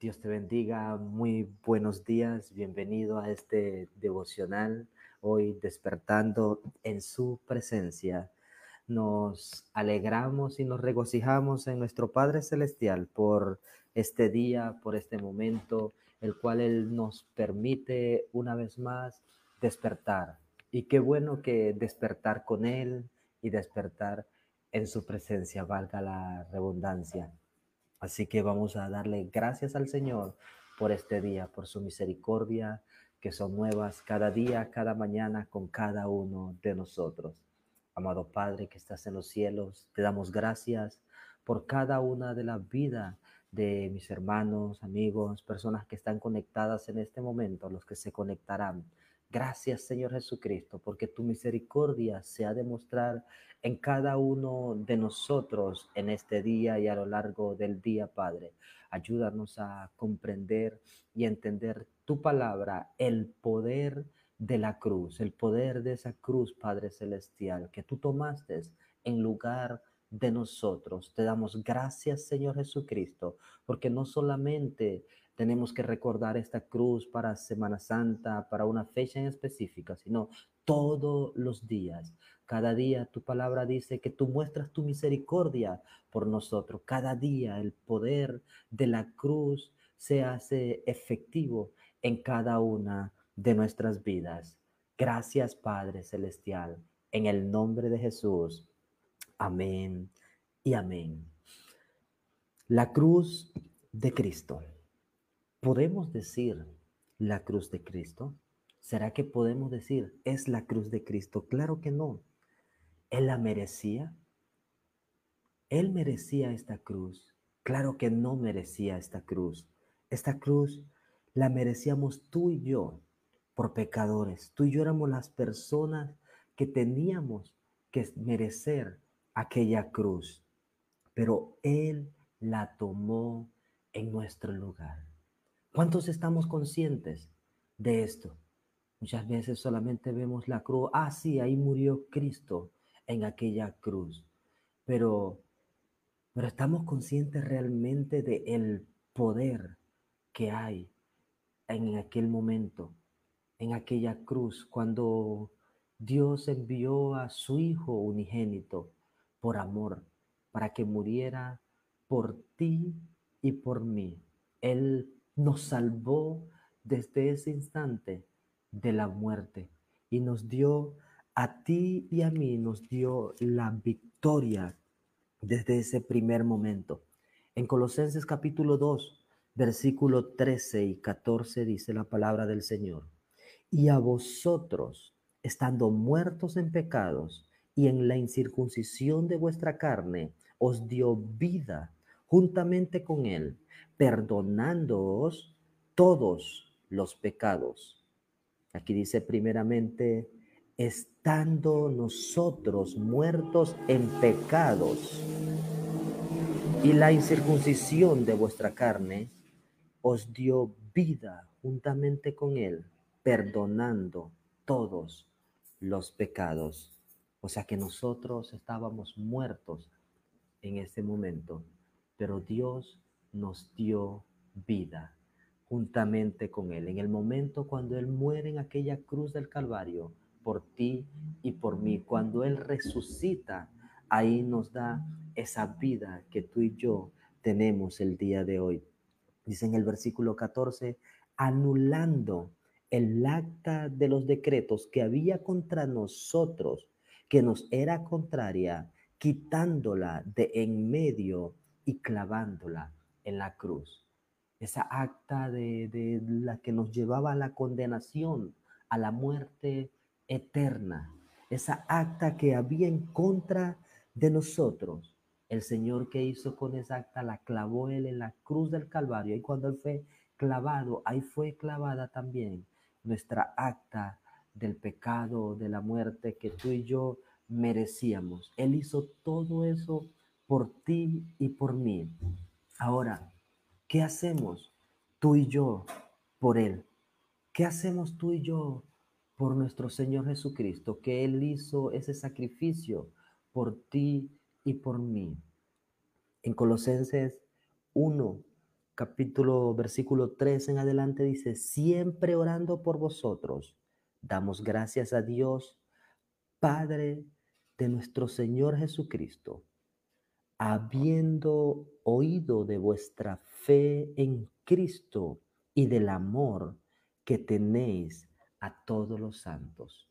Dios te bendiga, muy buenos días, bienvenido a este devocional, hoy despertando en su presencia. Nos alegramos y nos regocijamos en nuestro Padre Celestial por este día, por este momento, el cual Él nos permite una vez más despertar. Y qué bueno que despertar con Él y despertar en su presencia, valga la redundancia. Así que vamos a darle gracias al Señor por este día, por su misericordia, que son nuevas cada día, cada mañana con cada uno de nosotros. Amado Padre que estás en los cielos, te damos gracias por cada una de las vidas de mis hermanos, amigos, personas que están conectadas en este momento, los que se conectarán. Gracias Señor Jesucristo, porque tu misericordia se ha de mostrar en cada uno de nosotros en este día y a lo largo del día, Padre. Ayúdanos a comprender y entender tu palabra, el poder de la cruz, el poder de esa cruz, Padre Celestial, que tú tomaste en lugar de nosotros. Te damos gracias, Señor Jesucristo, porque no solamente tenemos que recordar esta cruz para Semana Santa, para una fecha en específica, sino todos los días. Cada día tu palabra dice que tú muestras tu misericordia por nosotros. Cada día el poder de la cruz se hace efectivo en cada una de nuestras vidas. Gracias Padre Celestial, en el nombre de Jesús. Amén y amén. La cruz de Cristo. ¿Podemos decir la cruz de Cristo? ¿Será que podemos decir es la cruz de Cristo? Claro que no. ¿Él la merecía? ¿Él merecía esta cruz? Claro que no merecía esta cruz. Esta cruz la merecíamos tú y yo por pecadores. Tú y yo éramos las personas que teníamos que merecer aquella cruz. Pero Él la tomó en nuestro lugar. ¿Cuántos estamos conscientes de esto? Muchas veces solamente vemos la cruz. Ah, sí, ahí murió Cristo en aquella cruz. Pero, pero estamos conscientes realmente de el poder que hay en aquel momento, en aquella cruz, cuando Dios envió a su Hijo unigénito por amor, para que muriera por ti y por mí. Él nos salvó desde ese instante de la muerte y nos dio a ti y a mí, nos dio la victoria desde ese primer momento. En Colosenses capítulo 2, versículo 13 y 14 dice la palabra del Señor. Y a vosotros, estando muertos en pecados y en la incircuncisión de vuestra carne, os dio vida juntamente con él perdonándoos todos los pecados. Aquí dice primeramente, estando nosotros muertos en pecados y la incircuncisión de vuestra carne os dio vida juntamente con él, perdonando todos los pecados. O sea que nosotros estábamos muertos en ese momento, pero Dios nos dio vida juntamente con Él. En el momento cuando Él muere en aquella cruz del Calvario, por ti y por mí, cuando Él resucita, ahí nos da esa vida que tú y yo tenemos el día de hoy. Dice en el versículo 14, anulando el acta de los decretos que había contra nosotros, que nos era contraria, quitándola de en medio y clavándola en la cruz. Esa acta de, la que nos llevaba a la condenación, a la muerte eterna. Esa acta que había en contra de nosotros. El Señor que hizo con esa acta la clavó Él en la cruz del Calvario. Y cuando Él fue clavado, ahí fue clavada también nuestra acta del pecado, de la muerte que tú y yo merecíamos. Él hizo todo eso por ti y por mí. Ahora, ¿qué hacemos tú y yo por Él? ¿Qué hacemos tú y yo por nuestro Señor Jesucristo? Que Él hizo ese sacrificio por ti y por mí. En Colosenses 1, capítulo, versículo 3 en adelante dice, siempre orando por vosotros, damos gracias a Dios, Padre de nuestro Señor Jesucristo, habiendo oído de vuestra fe en Cristo y del amor que tenéis a todos los santos.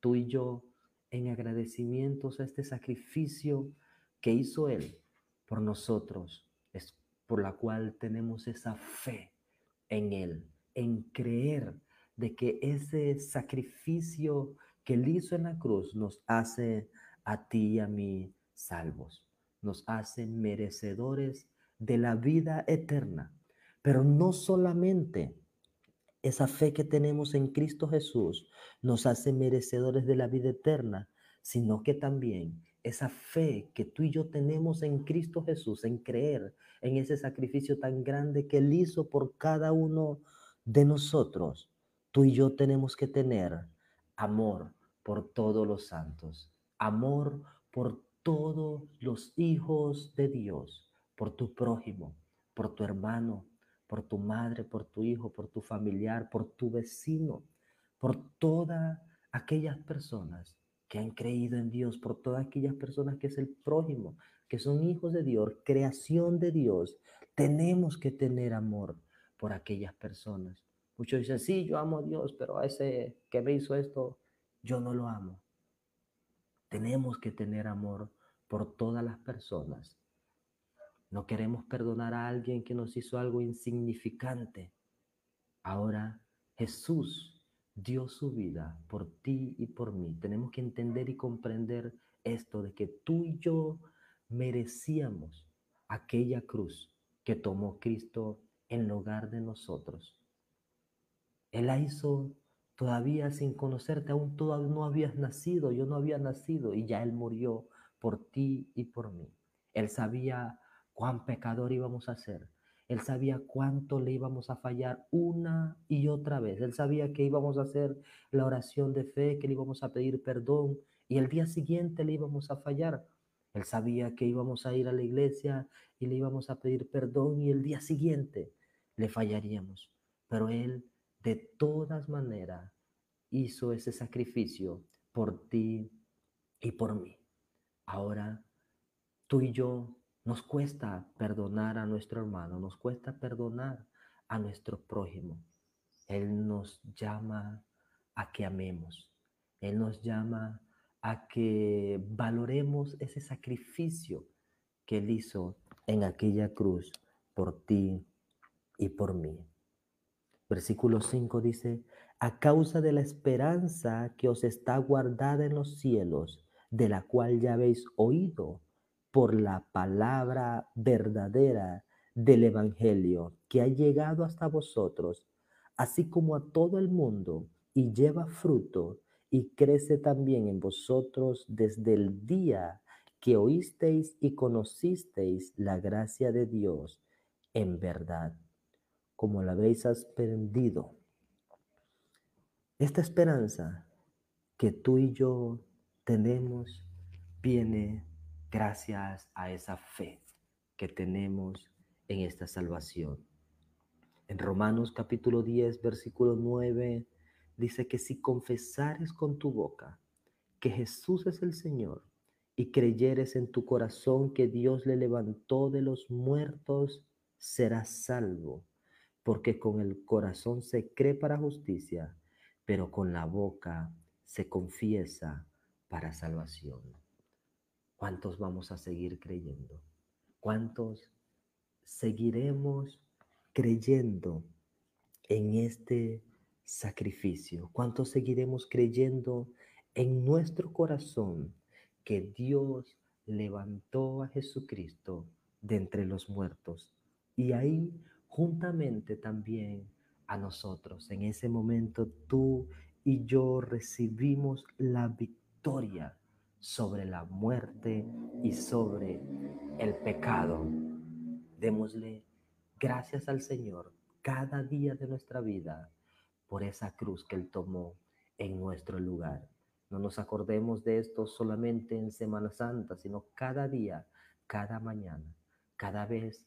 Tú y yo, en agradecimientos a este sacrificio que hizo Él por nosotros, es por la cual tenemos esa fe en Él, en creer de que ese sacrificio que Él hizo en la cruz nos hace a ti y a mí salvos, nos hace merecedores de la vida eterna. Pero no solamente esa fe que tenemos en Cristo Jesús nos hace merecedores de la vida eterna, sino que también esa fe que tú y yo tenemos en Cristo Jesús, en creer en ese sacrificio tan grande que Él hizo por cada uno de nosotros, tú y yo tenemos que tener amor por todos los santos, amor por todos los hijos de Dios, por tu prójimo, por tu hermano, por tu madre, por tu hijo, por tu familiar, por tu vecino, por todas aquellas personas que han creído en Dios, por todas aquellas personas que es el prójimo, que son hijos de Dios, creación de Dios. Tenemos que tener amor por aquellas personas. Muchos dicen, sí, yo amo a Dios, pero a ese que me hizo esto, yo no lo amo. Tenemos que tener amor por todas las personas. No queremos perdonar a alguien que nos hizo algo insignificante. Ahora Jesús dio su vida por ti y por mí. Tenemos que entender y comprender esto de que tú y yo merecíamos aquella cruz que tomó Cristo en lugar de nosotros. Él la hizo todavía sin conocerte, aún todavía no habías nacido, yo no había nacido y ya Él murió por ti y por mí. Él sabía cuán pecador íbamos a ser. Él sabía cuánto le íbamos a fallar una y otra vez. Él sabía que íbamos a hacer la oración de fe, que le íbamos a pedir perdón y el día siguiente le íbamos a fallar. Él sabía que íbamos a ir a la iglesia y le íbamos a pedir perdón y el día siguiente le fallaríamos. Pero Él de todas maneras hizo ese sacrificio por ti y por mí. Ahora tú y yo nos cuesta perdonar a nuestro hermano, nos cuesta perdonar a nuestro prójimo. Él nos llama a que amemos. Él nos llama a que valoremos ese sacrificio que Él hizo en aquella cruz por ti y por mí. Versículo 5 dice, a causa de la esperanza que os está guardada en los cielos, de la cual ya habéis oído por la palabra verdadera del Evangelio que ha llegado hasta vosotros, así como a todo el mundo, y lleva fruto y crece también en vosotros desde el día que oísteis y conocisteis la gracia de Dios en verdad, como la habéis aprendido. Esta esperanza que tú y yo tenemos viene gracias a esa fe que tenemos en esta salvación. En Romanos capítulo 10, versículo 9, dice que si confesares con tu boca que Jesús es el Señor y creyeres en tu corazón que Dios le levantó de los muertos, serás salvo, porque con el corazón se cree para justicia, pero con la boca se confiesa para salvación. ¿Cuántos vamos a seguir creyendo? ¿Cuántos seguiremos creyendo en este sacrificio? ¿Cuántos seguiremos creyendo en nuestro corazón que Dios levantó a Jesucristo de entre los muertos? Y ahí juntamente también a nosotros. En ese momento tú y yo recibimos la sobre la muerte y sobre el pecado. Démosle gracias al Señor cada día de nuestra vida por esa cruz que Él tomó en nuestro lugar. No nos acordemos de esto solamente en Semana Santa, sino cada día, cada mañana, cada vez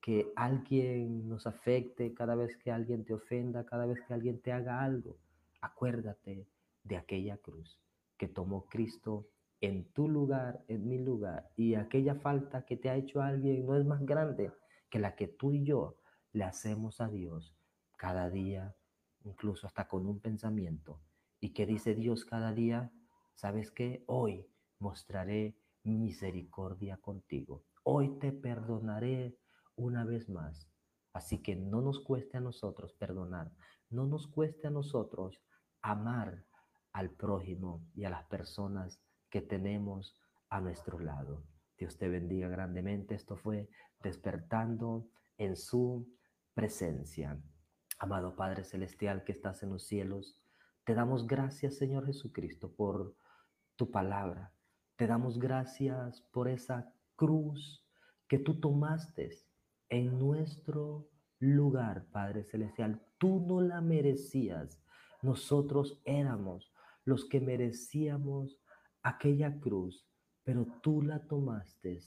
que alguien nos afecte, cada vez que alguien te ofenda, cada vez que alguien te haga algo, acuérdate de aquella cruz que tomó Cristo en tu lugar, en mi lugar, y aquella falta que te ha hecho alguien no es más grande que la que tú y yo le hacemos a Dios cada día, incluso hasta con un pensamiento. ¿Y que dice Dios cada día? ¿Sabes qué? Hoy mostraré misericordia contigo. Hoy te perdonaré una vez más. Así que no nos cueste a nosotros perdonar, no nos cueste a nosotros amar al prójimo y a las personas que tenemos a nuestro lado. Dios te bendiga grandemente. Esto fue despertando en su presencia. Amado Padre Celestial que estás en los cielos, te damos gracias, Señor Jesucristo, por tu palabra. Te damos gracias por esa cruz que tú tomaste en nuestro lugar, Padre Celestial. Tú no la merecías. Nosotros éramos los que merecíamos aquella cruz, pero tú la tomaste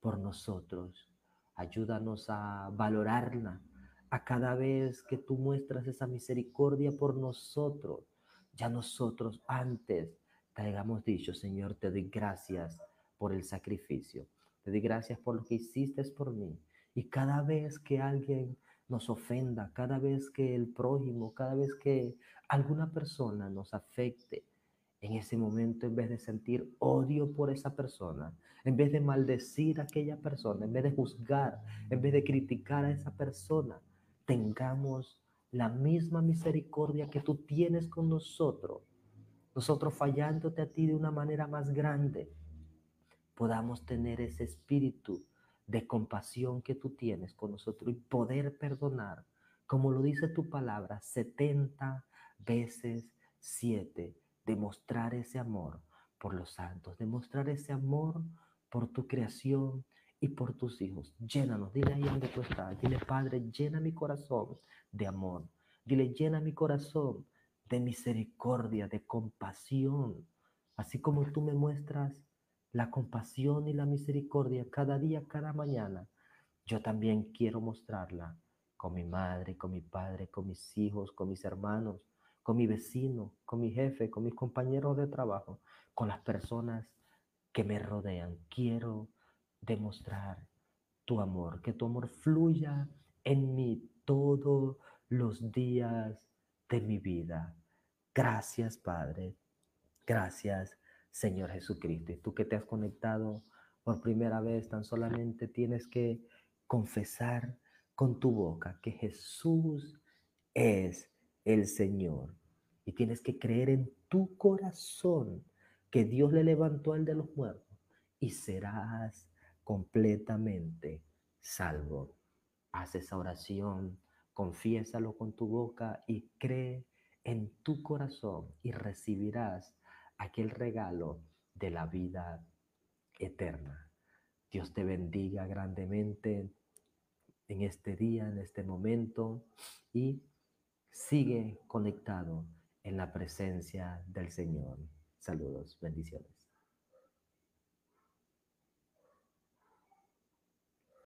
por nosotros. Ayúdanos a valorarla a cada vez que tú muestras esa misericordia por nosotros. Ya nosotros antes te hayamos dicho, Señor, te doy gracias por el sacrificio. Te doy gracias por lo que hiciste por mí. Y cada vez que alguien nos ofenda, cada vez que el prójimo, cada vez que alguna persona nos afecte, en ese momento, en vez de sentir odio por esa persona, en vez de maldecir a aquella persona, en vez de juzgar, en vez de criticar a esa persona, tengamos la misma misericordia que tú tienes con nosotros, nosotros fallándote a ti de una manera más grande, podamos tener ese espíritu de compasión que tú tienes con nosotros y poder perdonar, como lo dice tu palabra, 70 veces 7 demostrar ese amor por los santos, demostrar ese amor por tu creación y por tus hijos. Llénanos, dile ahí donde tú estás, dile Padre, llena mi corazón de amor, dile llena mi corazón de misericordia, de compasión, así como tú me muestras la compasión y la misericordia cada día, cada mañana, yo también quiero mostrarla con mi madre, con mi padre, con mis hijos, con mis hermanos, con mi vecino, con mi jefe, con mis compañeros de trabajo, con las personas que me rodean. Quiero demostrar tu amor, que tu amor fluya en mí todos los días de mi vida. Gracias, Padre. Gracias, Señor Jesucristo. Y tú que te has conectado por primera vez, tan solamente tienes que confesar con tu boca que Jesús es el Señor. Y tienes que creer en tu corazón que Dios le levantó al de los muertos y serás completamente salvo. Haz esa oración, confiésalo con tu boca y cree en tu corazón y recibirás aquel regalo de la vida eterna. Dios te bendiga grandemente en este día, en este momento y Sigue conectado en la presencia del Señor. Saludos, bendiciones.